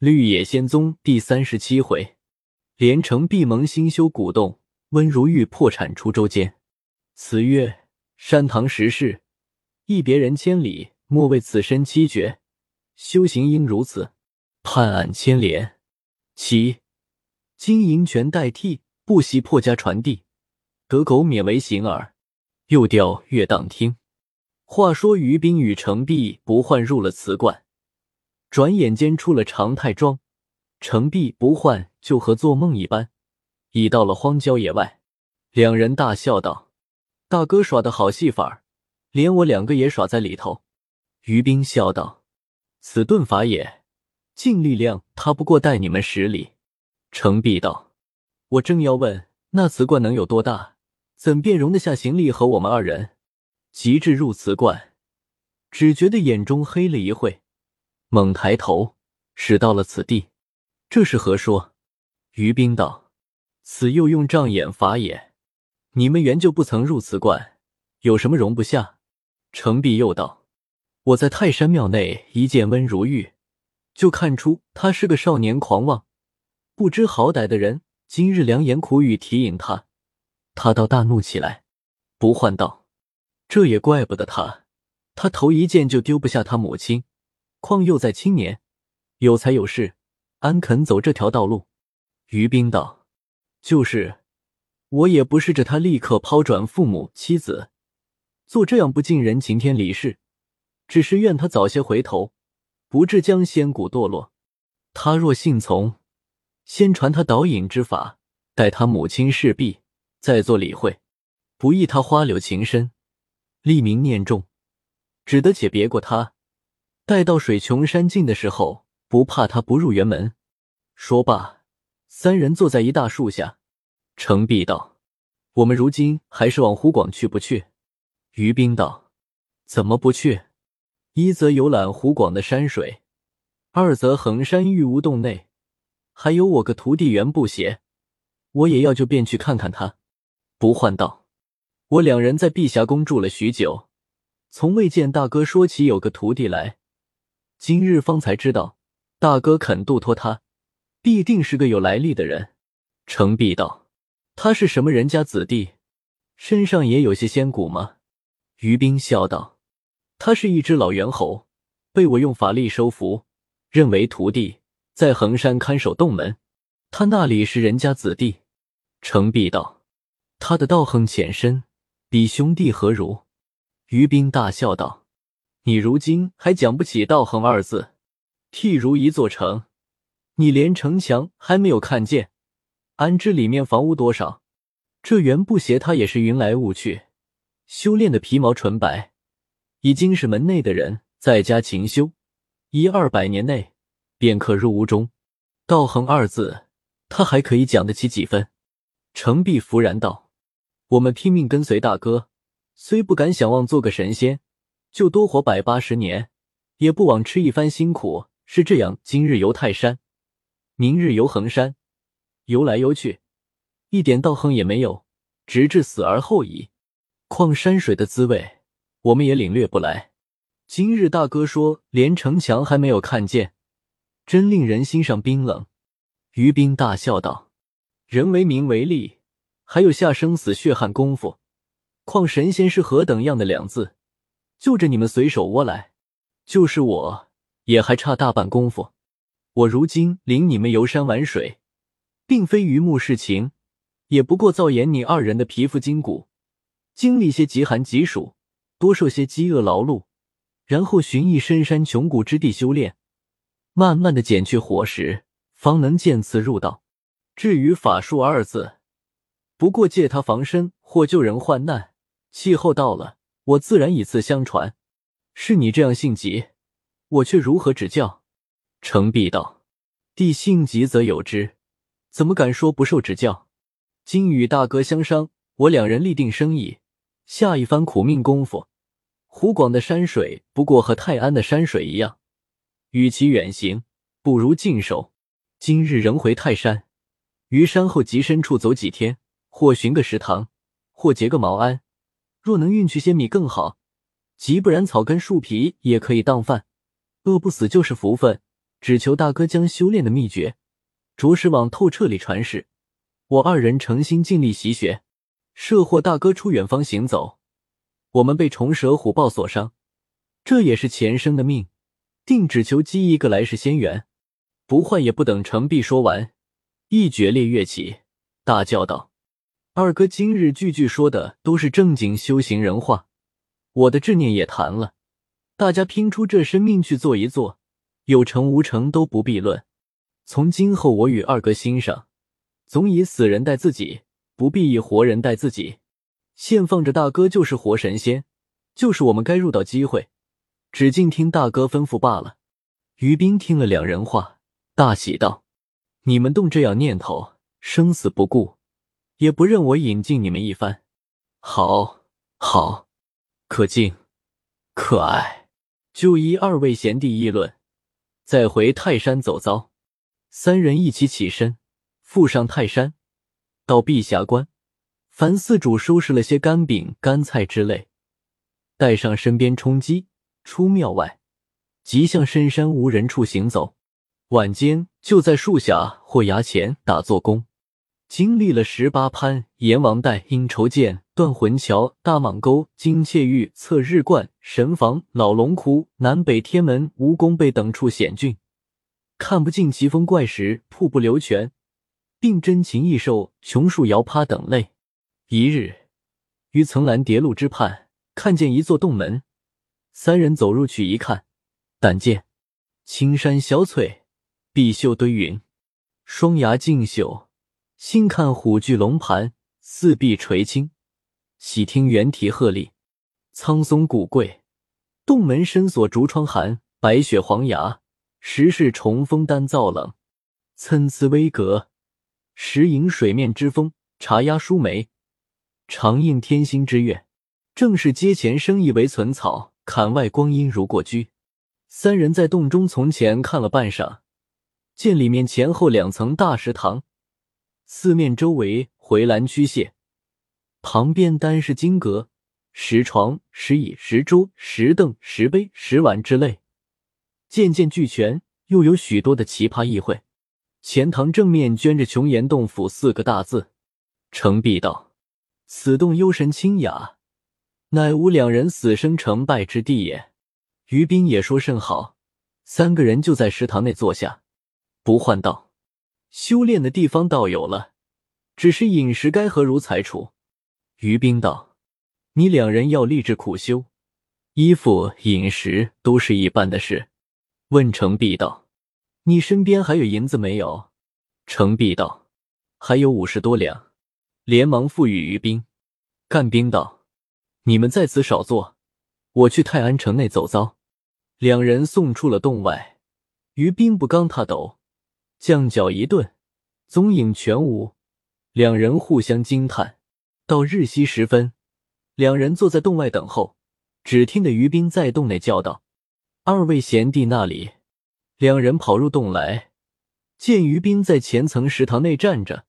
绿野仙踪第三十七回，连城闭门新修古洞，温如玉破产出州间。词曰：山堂十事，一别人千里，莫为此身凄绝。修行应如此，判案牵连。其金银权代替，不惜破家传递，得狗免为形耳。又调乐当听。话说于冰与程璧不换入了瓷罐。转眼间出了长泰庄，程璧不换就和做梦一般，已到了荒郊野外。两人大笑道：“大哥耍的好戏法，连我两个也耍在里头。”于冰笑道：“此遁法也，尽力量，他不过带你们十里。”程璧道：“我正要问，那瓷罐能有多大？怎便容得下行李和我们二人？”及至入瓷罐，只觉得眼中黑了一会。猛抬头，使到了此地，这是何说？于冰道：“此又用障眼法也。你们原就不曾入此观，有什么容不下？”程璧又道：“我在泰山庙内一见温如玉，就看出他是个少年狂妄、不知好歹的人。今日良言苦语提引他，他倒大怒起来。不换道，这也怪不得他，他头一见就丢不下他母亲。”况又在青年，有才有势，安肯走这条道路？于冰道：“就是，我也不是着他立刻抛转父母妻子，做这样不近人情天理事，只是愿他早些回头，不至将仙骨堕落。他若信从，先传他导引之法，待他母亲事毕，再做理会。不意他花柳情深，立名念重，只得且别过他。”待到水穷山尽的时候，不怕他不入园门。说罢，三人坐在一大树下。程璧道：“我们如今还是往湖广去不去？”于冰道：“怎么不去？一则游览湖广的山水，二则衡山玉无洞内还有我个徒弟袁不邪，我也要就便去看看他。”不换道：“我两人在碧霞宫住了许久，从未见大哥说起有个徒弟来。”今日方才知道，大哥肯度托他，必定是个有来历的人。程璧道：“他是什么人家子弟？身上也有些仙骨吗？”于冰笑道：“他是一只老猿猴，被我用法力收服，认为徒弟，在衡山看守洞门。他那里是人家子弟？”程璧道：“他的道行浅深，比兄弟何如？”于冰大笑道。你如今还讲不起“道恒”二字，譬如一座城，你连城墙还没有看见，安知里面房屋多少？这袁不邪他也是云来雾去，修炼的皮毛纯白，已经是门内的人，在家勤修，一二百年内便可入屋中。道恒二字，他还可以讲得起几分？程璧弗然道：“我们拼命跟随大哥，虽不敢想望做个神仙。”就多活百八十年，也不枉吃一番辛苦。是这样，今日游泰山，明日游衡山，游来游去，一点道行也没有，直至死而后已。况山水的滋味，我们也领略不来。今日大哥说连城墙还没有看见，真令人心上冰冷。于冰大笑道：“人为名为利，还有下生死血汗功夫，况神仙是何等样的两字？”就着你们随手窝来，就是我也还差大半功夫。我如今领你们游山玩水，并非榆木事情，也不过造演你二人的皮肤筋骨，经历些极寒极暑，多受些饥饿劳碌，然后寻一深山穷谷之地修炼，慢慢的减去伙食，方能渐次入道。至于法术二字，不过借他防身或救人患难，气候到了。我自然以次相传，是你这样性急，我却如何指教？程璧道：“弟性急则有之，怎么敢说不受指教？今与大哥相商，我两人立定生意，下一番苦命功夫。湖广的山水不过和泰安的山水一样，与其远行，不如近守。今日仍回泰山，于山后极深处走几天，或寻个石塘，或结个茅庵。”若能运去些米更好，即不然草根树皮也可以当饭，饿不死就是福分。只求大哥将修炼的秘诀着实往透彻里传示。我二人诚心尽力习学，设获大哥出远方行走，我们被虫蛇虎豹所伤，这也是前生的命，定只求积一个来世仙缘，不坏也不等程璧说完，一决裂跃起，大叫道：“二哥今日句句说的都是正经修行人话，我的执念也谈了，大家拼出这生命去做一做，有成无成都不必论，从今后我与二哥心上。”总以死人待自己，不必以活人待自己。现放着大哥就是活神仙，就是我们该入道机会，只尽听大哥吩咐罢了。于斌听了两人话，大喜道：“你们动这样念头，生死不顾，也不认我引进你们一番。好，好，可敬，可爱。”就依二位贤弟议论，再回泰山走遭。三人一起起身。赴上泰山，到碧霞关，樊寺主收拾了些干饼、干菜之类，带上身边充饥，出庙外，即向深山无人处行走。晚间就在树下或崖前打坐功，经历了十八攀、阎王带、阴愁涧、断魂桥、大蟒沟、金切玉、侧日观、神房、老龙窟、南北天门、蜈蚣背等处险峻，看不尽奇峰怪石、瀑布流泉。并珍禽异兽、琼树摇趴等类。一日，于层峦叠路之畔，看见一座洞门，三人走入去一看，但见青山小翠，碧秀堆云，双崖竞秀；新看虎踞龙盘，四壁垂青；喜听猿啼鹤唳，苍松古桂。洞门深锁竹窗寒，白雪黄崖，石室重封丹灶冷，参差微阁。石迎水面之风，茶压疏梅，长映天心之月。正是阶前生意为存草，槛外光阴如过居。三人在洞中从前看了半晌，见里面前后两层大石堂，四面周围回栏曲榭，旁边单是金阁、石床、石椅、石桌、石凳、石碑、石碗之类，件件俱全，又有许多的奇葩异会。前堂正面镌着“琼岩洞府”四个大字。程璧道：“此洞幽神清雅，乃吾两人死生成败之地也。”于斌也说甚好。三个人就在食堂内坐下。不换道：“修炼的地方倒有了，只是饮食该何如才处？”于斌道：“你两人要立志苦修，衣服饮食都是一般的事。”问程璧道。你身边还有银子没有？程璧道：“还有五十多两。”连忙付与于兵。干兵道：“你们在此少坐，我去泰安城内走遭。”两人送出了洞外。于兵不刚踏斗，将脚一顿，踪影全无。两人互相惊叹。到日西时分，两人坐在洞外等候。只听得于兵在洞内叫道：“二位贤弟那里？”两人跑入洞来，见于斌在前层食堂内站着，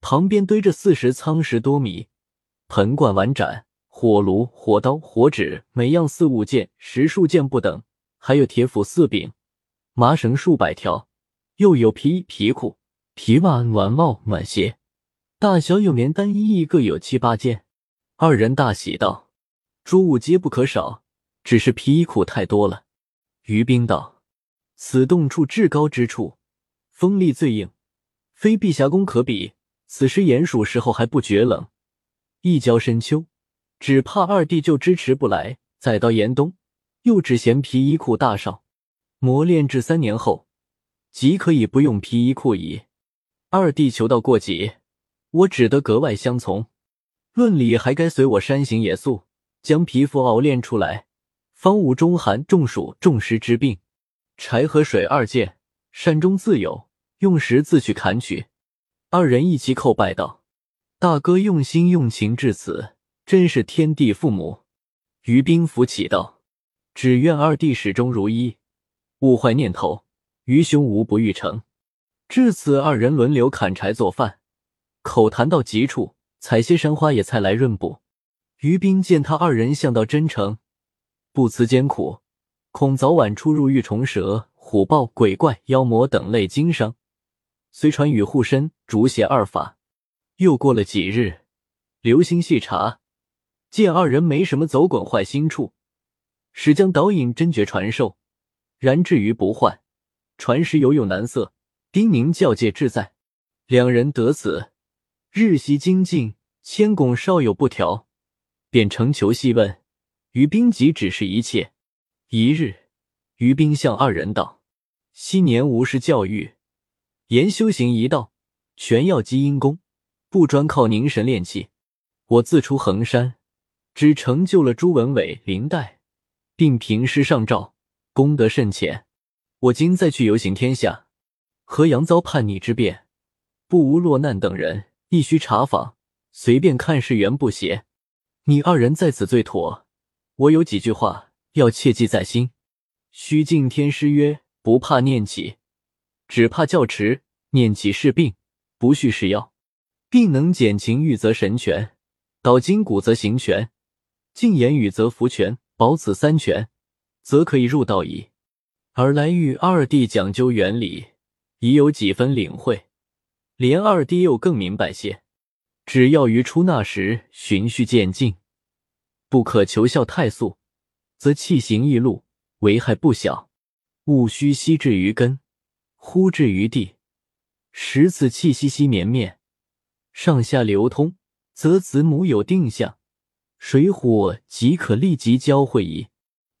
旁边堆着四十仓石多米，盆罐碗盏、火炉、火刀、火纸，每样四五件，十数件不等，还有铁斧四柄，麻绳数百条，又有皮衣、皮裤、皮袜、暖帽、暖鞋，大小有棉单衣一各有七八件。二人大喜道：“诸物皆不可少，只是皮衣裤太多了。”于冰道。此洞处至高之处，风力最硬，非碧霞宫可比。此时炎暑时候还不觉冷，一交深秋，只怕二弟就支持不来。再到严冬，又只嫌皮衣裤大少。磨练至三年后，即可以不用皮衣裤矣。二弟求道过急，我只得格外相从。论理还该随我山行野宿，将皮肤熬炼出来，方无中寒、中暑、中湿之病。柴和水二件，山中自有，用时自去砍取。二人一齐叩拜道：“大哥用心用情至此，真是天地父母。”于冰扶起道：“只愿二弟始终如一，勿坏念头。于兄无不欲成。”至此，二人轮流砍柴做饭，口谈到极处，采些山花野菜来润补。于冰见他二人向道真诚，不辞艰苦。恐早晚出入遇虫蛇、虎豹、鬼怪、妖魔等类经商，遂传与护身、竹邪二法。又过了几日，刘星细查，见二人没什么走滚坏心处，始将导引真诀传授，然至于不坏，传时犹有难色，叮咛教诫志在。两人得此，日夕精进，千拱稍有不调，便成求细问。于冰即指示一切。一日，于冰向二人道：“昔年无师教育，言修行一道，全要基因功。”不专靠凝神炼气，我自出衡山，只成就了朱文伟、林黛，并平师上照，功德甚浅。我今再去游行天下，河阳遭叛逆之变，不无落难等人，亦需查访，随便看是缘不邪。你二人在此最妥。我有几句话要切记在心：须敬天师曰：不怕念起，只怕教迟；念起是病，不续是药。病能减情欲则神权，导筋骨则形权，静言语则福权。保此三权，则可以入道矣。而来遇二弟讲究原理，已有几分领会，连二弟又更明白些。只要于出纳时循序渐进，不可求效太速，则气行易露，危害不小。勿须息至于根，呼至于地，十次气息息绵绵。上下流通，则子母有定向，水火即可立即交汇矣。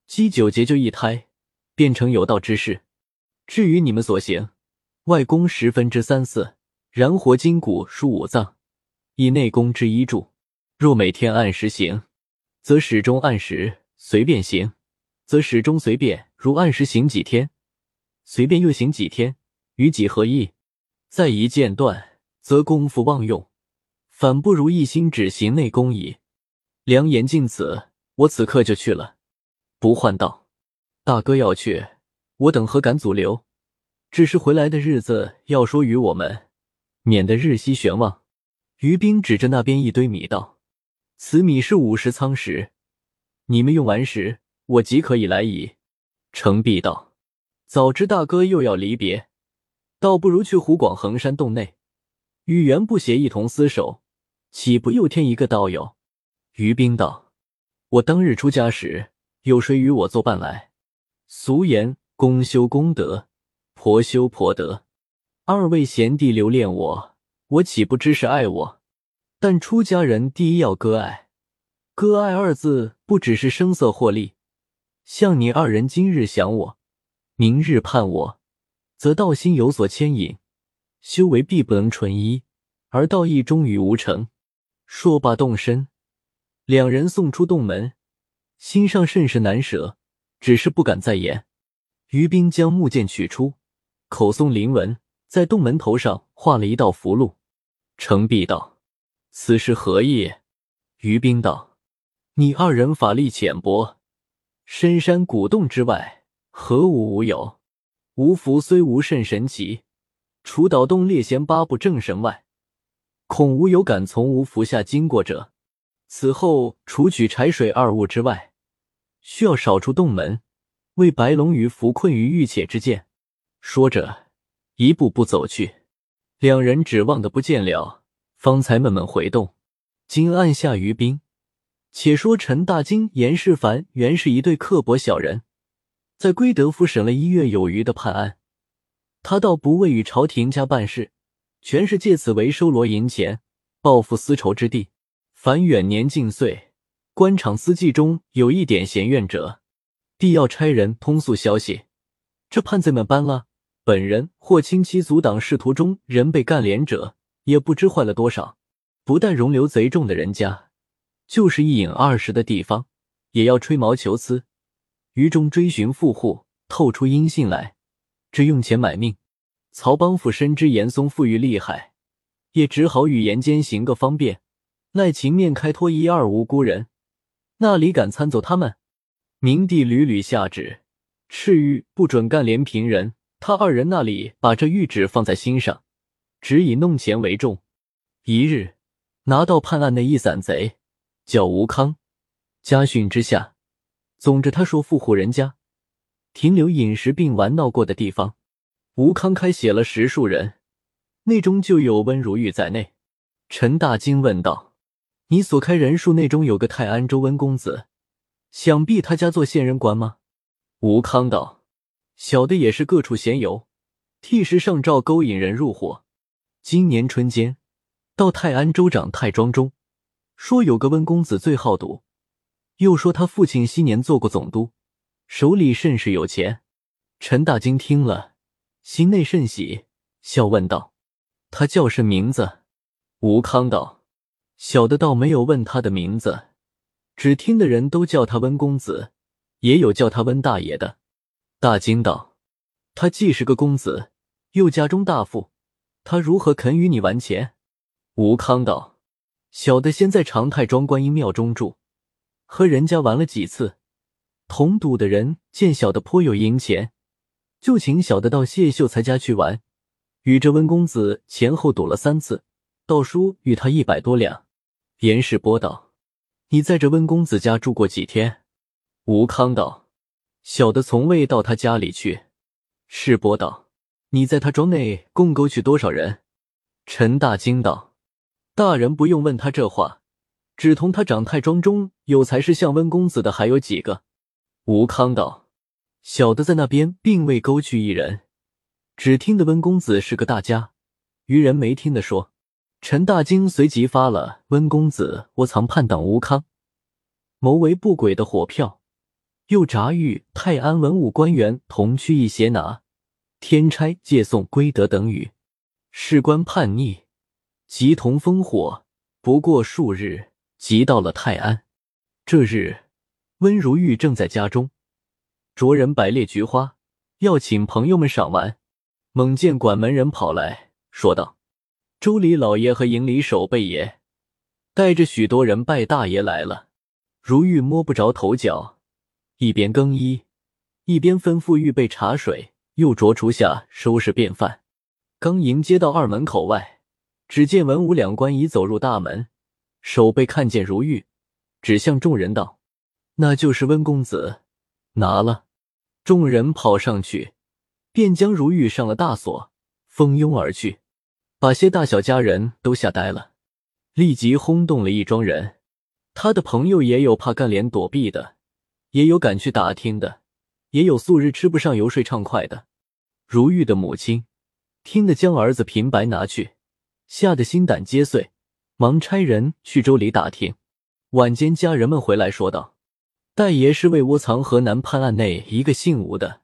积九节就一胎，变成有道之事。至于你们所行，外功十分之三四，燃活筋骨，疏五脏，以内功之一助。若每天按时行，则始终按时；随便行，则始终随便。如按时行几天，随便又行几天，与己何异？再一间断。则功夫忘用，反不如一心只行内功矣。良言尽此，我此刻就去了。不换道，大哥要去，我等何敢阻留？只是回来的日子要说与我们，免得日夕悬望。于斌指着那边一堆米道：“此米是五十仓石，你们用完时，我即可以来矣。”程璧道：“早知大哥又要离别，倒不如去湖广衡山洞内。”与袁不邪一同厮守，岂不又添一个道友？于冰道：“我当日出家时，有谁与我作伴来？俗言公修公德，婆修婆德。二位贤弟留恋我，我岂不知是爱我？但出家人第一要割爱，割爱二字不只是声色获利。像你二人今日想我，明日盼我，则道心有所牵引。”修为必不能纯一，而道义终于无成。说罢动身，两人送出洞门，心上甚是难舍，只是不敢再言。于冰将木剑取出，口诵灵文，在洞门头上画了一道符箓。程璧道：“此是何意？”于冰道：“你二人法力浅薄，深山古洞之外，何无无有？无符虽无甚神奇。”除岛洞列仙八部正神外，恐无有敢从无符下经过者。此后除取柴水二物之外，需要少出洞门，为白龙鱼伏困于玉且之见。说着，一步步走去。两人指望的不见了，方才闷闷回动。今按下于冰，且说陈大金、严世蕃原是一对刻薄小人，在归德府审了一月有余的判案。他倒不为与朝廷家办事，全是借此为收罗银钱、报复私仇之地。凡远年近岁，官场司纪中有一点嫌怨者，必要差人通诉消息。这叛贼们搬了，本人或亲戚阻挡仕途中人被干连者，也不知坏了多少。不但容留贼众的人家，就是一饮二食的地方，也要吹毛求疵，于中追寻富户，透出音信来。只用钱买命，曹帮府深知严嵩富裕厉害，也只好与严监行个方便，赖情面开脱一二无辜人，那里敢参走他们？明帝屡屡下旨，敕谕不准干连平人。他二人那里把这谕旨放在心上，只以弄钱为重。一日拿到判案那一散贼，叫吴康，家训之下，总之他说富户人家。停留饮食并玩闹过的地方。吴康开写了十数人，内中就有温如玉在内。陈大惊问道：“你所开人数内中有个泰安州温公子，想必他家做县人官吗？”吴康道：“小的也是各处闲游，替时上诏勾引人入伙。今年春间，到泰安州长泰庄中，说有个温公子最好赌，又说他父亲昔年做过总督，手里甚是有钱。”陈大惊听了，心内甚喜，笑问道：“他叫甚名字？”吴康道：“小的倒没有问他的名字，只听的人都叫他温公子，也有叫他温大爷的。”大惊道：“他既是个公子，又家中大富，他如何肯与你玩钱？”吴康道：“小的先在长泰庄观音庙中住，和人家玩了几次，同赌的人见小的颇有赢钱，就请小的到谢秀才家去玩，与这温公子前后赌了三次。”道叔与他一百多两。严世波道：“你在这温公子家住过几天？”吴康道：“小的从未到他家里去。”世波道：“你在他庄内共勾去多少人？”陈大惊道：“大人不用问他这话，只同他长太庄中有才是像温公子的还有几个？”吴康道：“小的在那边并未勾去一人，只听得温公子是个大家，愚人没听的说。”陈大惊随即发了温公子窝藏叛党吴康，谋为不轨的火票，又札谕泰安文武官员同去一协拿，天差借送归德等语。事关叛逆，即同烽火。不过数日，即到了泰安。这日，温如玉正在家中，着人摆列菊花，要请朋友们赏玩。猛见管门人跑来说道。周礼老爷和营里守备爷带着许多人拜大爷来了。如玉摸不着头脚，一边更衣，一边吩咐预备茶水，又着厨下收拾便饭。刚迎接到二门口外，只见文武两官已走入大门。守备看见如玉，指向众人道：“那就是温公子，拿了。”众人跑上去，便将如玉上了大锁，蜂拥而去。把些大小家人都吓呆了，立即轰动了一庄人。他的朋友也有怕干连躲避的，也有赶去打听的，也有素日吃不上油睡畅快的。如玉的母亲听得将儿子平白拿去，吓得心胆皆碎，忙差人去州里打听。晚间家人们回来说道：“大爷是为窝藏河南判案内一个姓吴的，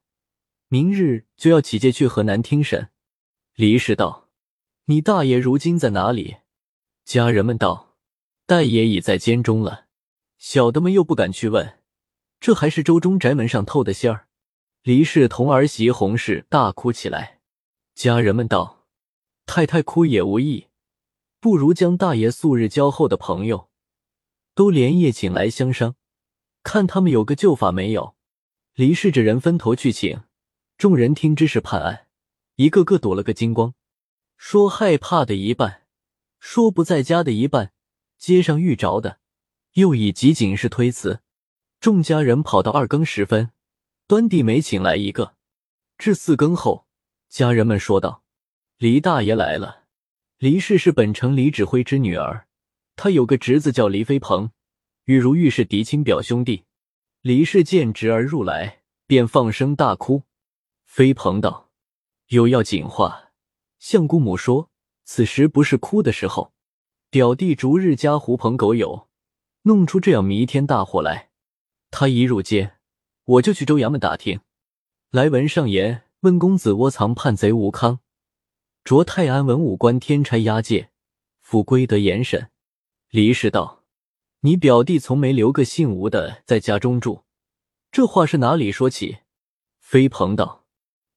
明日就要起解去河南听审。”李氏道。你大爷如今在哪里？家人们道：“大爷已在监中了。”小的们又不敢去问，这还是周中宅门上透的信儿。黎氏同儿媳洪氏大哭起来。家人们道：“太太哭也无益，不如将大爷素日交厚的朋友都连夜请来相商，看他们有个救法没有。”黎氏这人分头去请，众人听知是判案，一个个躲了个精光。说害怕的一半，说不在家的一半，街上遇着的，又以急警示推辞。众家人跑到二更时分，端地没请来一个。至四更后，家人们说道：“黎大爷来了。”黎氏是本城李指挥之女儿，她有个侄子叫黎飞鹏，与如玉是嫡亲表兄弟。黎氏见侄儿入来，便放声大哭。飞鹏道：“有要紧话。”向姑母说：“此时不是哭的时候。表弟逐日家狐朋狗友，弄出这样弥天大祸来。他一入监，我就去州衙门打听，来文上言温公子窝藏叛贼吴康，着泰安文武官天差押解，赴归德严审。”李氏道：“你表弟从没留个姓吴的在家中住，这话是哪里说起？”飞鹏道：“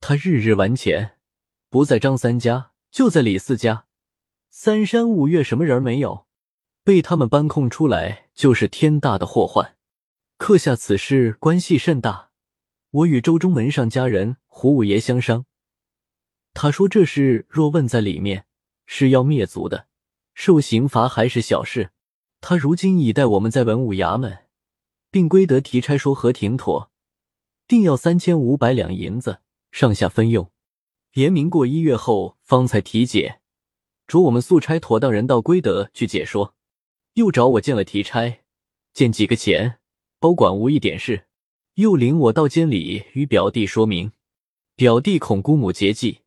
他日日玩钱。”不在张三家，就在李四家。三山五岳什么人没有？被他们搬空出来，就是天大的祸患。刻下此事关系甚大。我与周中门上家人胡五爷相商，他说这事若问在里面，是要灭族的，受刑罚还是小事。他如今已带我们在文武衙门，并归得提差说和挺妥，定要三千五百两银子，上下分用。严明过一月后方才提解，着我们速差妥当人到归德去解说。又找我见了提差，见几个钱，保管无一点事。又领我到监里与表弟说明，表弟恐姑母节忌，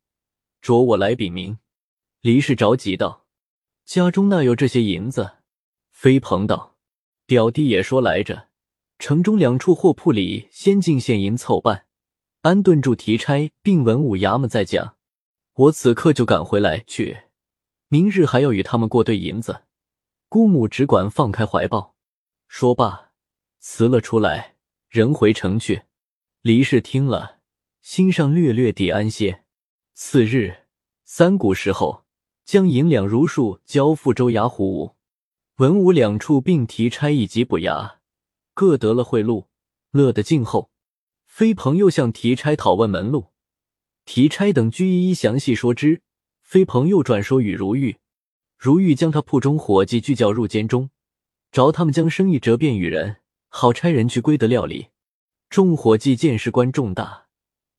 着我来禀明。黎氏着急道：“家中哪有这些银子？”飞鹏道：“表弟也说来着，城中两处货铺里先进现银凑办，安顿住提差，并文武衙门再讲。我此刻就赶回来去，明日还要与他们过对银子。姑母只管放开怀抱。”说罢，辞了出来。人回城去，黎氏听了，心上略略地安些。次日三鼓时候，将银两如数交付州衙胡武、文武两处，并提差一级补衙，各得了贿赂，乐得静候。飞鹏又向提差讨问门路，提差等俱一一详细说之。飞鹏又转说与如玉，如玉将他铺中伙计俱叫入监中，着他们将生意折变与人。好差人去归德料理，众伙计见事关重大，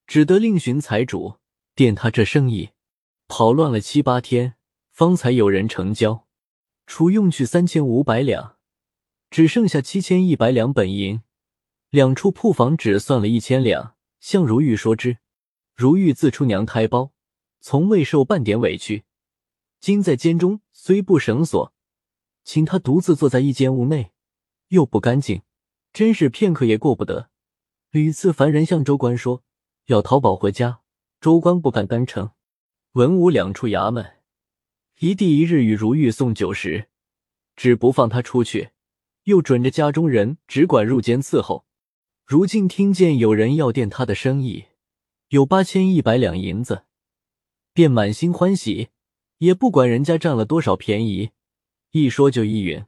只得另寻财主垫他这生意，跑乱了七八天，方才有人成交。除用去三千五百两，只剩下七千一百两本银。两处铺房只算了一千两，向如玉说之。如玉自出娘胎包，从未受半点委屈。今在监中虽不绳索，请他独自坐在一间屋内，又不干净。真是片刻也过不得，屡次烦人向州官说要逃跑回家，州官不敢单承。文武两处衙门一地一日与如玉送酒食，只不放他出去，又准着家中人只管入监伺候。如今听见有人要垫他的生意，有八千一百两银子，便满心欢喜，也不管人家占了多少便宜，一说就一允。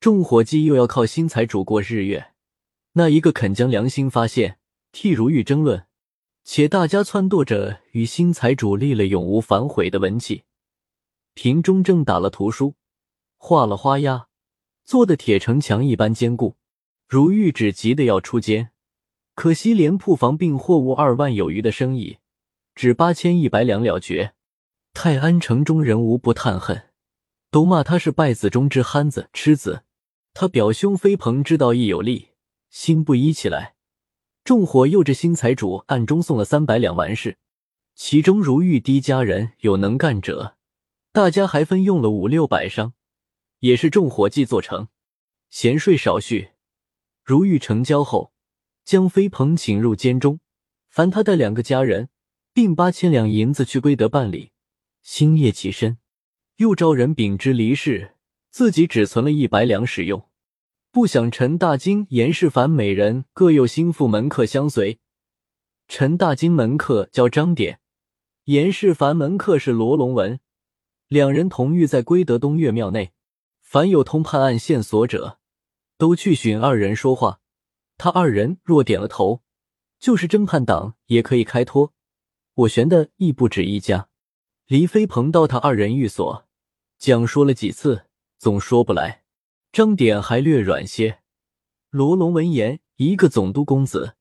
众伙计又要靠新财主过日月。那一个肯将良心发现，替如玉争论，且大家撺掇着与新财主立了永无反悔的文契。瓶中正打了图书，画了花押，做的铁城墙一般坚固。如玉只急得要出监，可惜连铺房并货物二万有余的生意，只八千一百两了结。泰安城中人无不叹恨，都骂他是败子中之憨子痴子。他表兄飞鹏知道亦有利。心不依起来，众伙诱着新财主暗中送了三百两完事。其中如玉滴家人有能干者，大家还分用了五六百商，也是众伙计做成。闲税少叙。如玉成交后，将飞鹏请入监中，凡他带两个家人，并八千两银子去归德办理。星夜起身，又召人禀知离世，自己只存了一百两使用。不想陈大金、严世蕃每人各有心腹门客相随。陈大金门客叫张典，严世蕃门客是罗龙文，两人同寓在归德东岳庙内。凡有通判案线索者，都去寻二人说话。他二人若点了头，就是侦判党也可以开脱。我悬的亦不止一家。黎飞鹏到他二人寓所，讲说了几次，总说不来。张典还略软些。罗龙闻言，一个总督公子，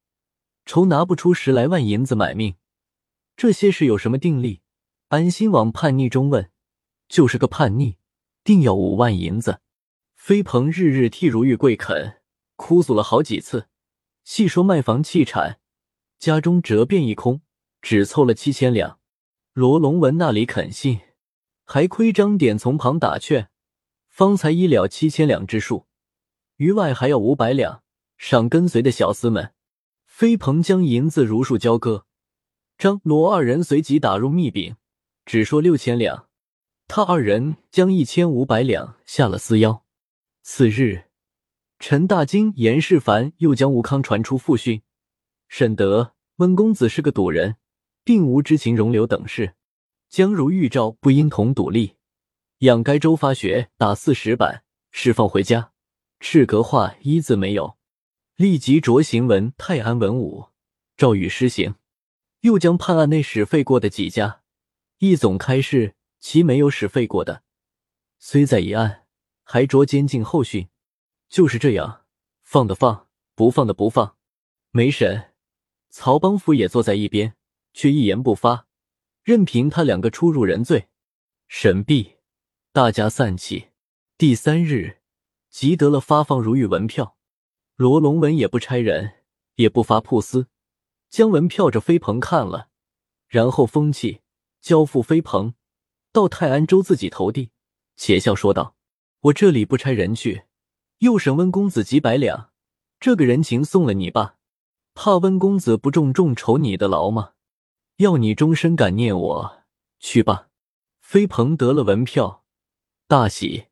愁拿不出十来万银子买命。这些事有什么定力？安心往叛逆中问，就是个叛逆，定要五万银子。飞鹏日日替如玉跪恳，哭诉了好几次，细说卖房弃产，家中折变一空，只凑了七千两。罗龙文那里肯信，还亏张典从旁打劝。方才医了七千两之数，余外还要五百两赏跟随的小厮们。飞鹏将银子如数交割，张罗二人随即打入密禀，只说六千两。他二人将一千五百两下了私腰。次日，陈大惊、严世蕃又将吴康传出复讯，沈德温公子是个赌人，并无知情容留等事，将如玉照不应同赌力。养该州发学打四十板，释放回家。赤格话一字没有，立即着行文泰安文武，诏予施行。又将判案内使废过的几家，一总开示，其没有使废过的，虽在一案，还着监禁后讯。就是这样，放的放，不放的不放。没审，曹邦夫也坐在一边，却一言不发，任凭他两个出入人罪。审毕，大家散去。第三日，集得了发放如玉文票。罗龙文也不差人，也不发铺司，将文票着飞鹏看了，然后封契，交付飞鹏，到泰安州自己投递，且笑说道：“我这里不差人去，又审温公子几百两，这个人情送了你吧。怕温公子不重重酬你的劳吗？要你终身感念我，去吧。”飞鹏得了文票，大喜，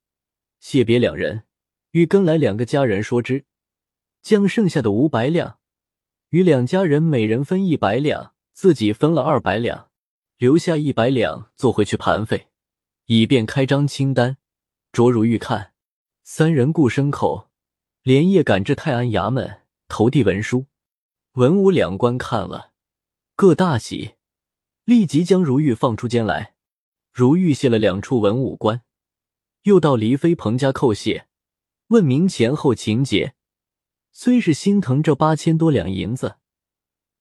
谢别两人，欲跟来两个家人说之。将剩下的五百两与两家人每人分一百两，自己分了二百两，留下一百两做回去盘费，以便开张清单。卓如玉看，三人雇牲口，连夜赶至泰安衙门投递文书。文武两官看了，各大喜，立即将如玉放出监来。如玉谢了两处文武官，又到黎飞鹏家叩谢，问明前后情节。虽是心疼这八千多两银子，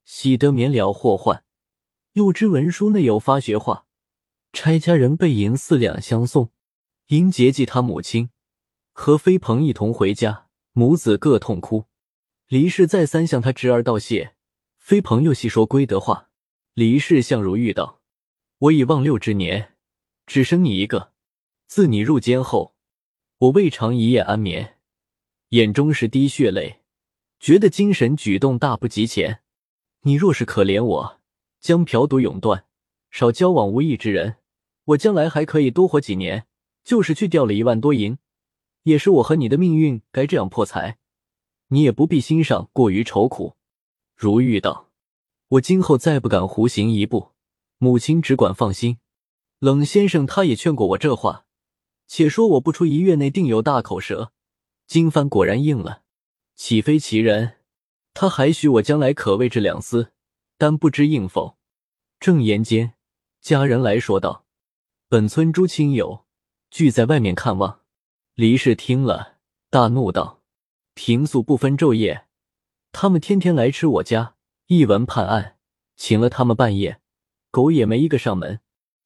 喜得免了祸患，又知文书内有发学话，差家人备银四两相送。因结记他母亲，和飞鹏一同回家，母子各痛哭。李氏再三向他侄儿道谢，飞鹏又细说归德话。李氏向如玉道：“我已望六之年，只生你一个。自你入监后，我未尝一夜安眠，眼中是滴血泪。”觉得精神举动大不及前，你若是可怜我，将嫖赌永断，少交往无益之人，我将来还可以多活几年。就是去掉了一万多银，也是我和你的命运该这样破财，你也不必心上过于愁苦。如玉道：“我今后再不敢胡行一步，母亲只管放心。冷先生他也劝过我这话，且说我不出一月内定有大口舌。金帆果然应了。”岂非其人？他还许我将来可为之两思，但不知应否。正言间，家人来说道：“本村诸亲友聚在外面看望。”黎氏听了，大怒道：“平素不分昼夜，他们天天来吃我家，一闻判案，请了他们半夜，狗也没一个上门。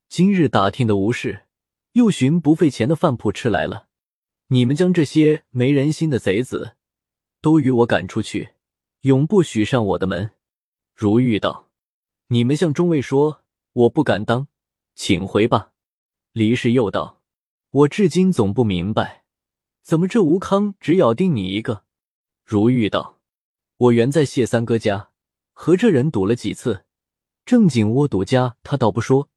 今日打听的无事，又寻不费钱的饭铺吃来了。你们将这些没人心的贼子！”都与我赶出去，永不许上我的门。如玉道：“你们向中尉说，我不敢当，请回吧。”黎氏又道：“我至今总不明白，怎么这吴康只咬定你一个？”如玉道：“我原在谢三哥家和这人赌了几次，正经窝赌家他倒不说，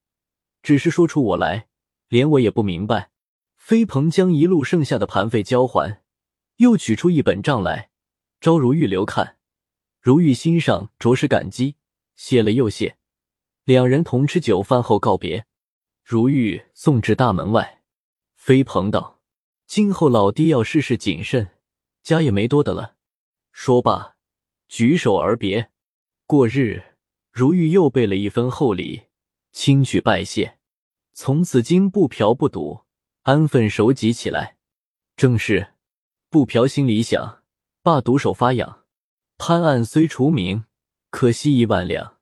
只是说出我来，连我也不明白。”飞鹏将一路剩下的盘费交还，又取出一本账来。招如玉留看，如玉心上着实感激，谢了又谢。两人同吃酒饭后告别，如玉送至大门外。飞鹏道：“今后老弟要事事谨慎，家也没多的了。”说罢，举手而别。过日，如玉又备了一份厚礼，轻举拜谢。从此今不嫖不赌，安分守己起来。正是不嫖心里想。罢毒手发痒，潘案虽除名，可惜一万两。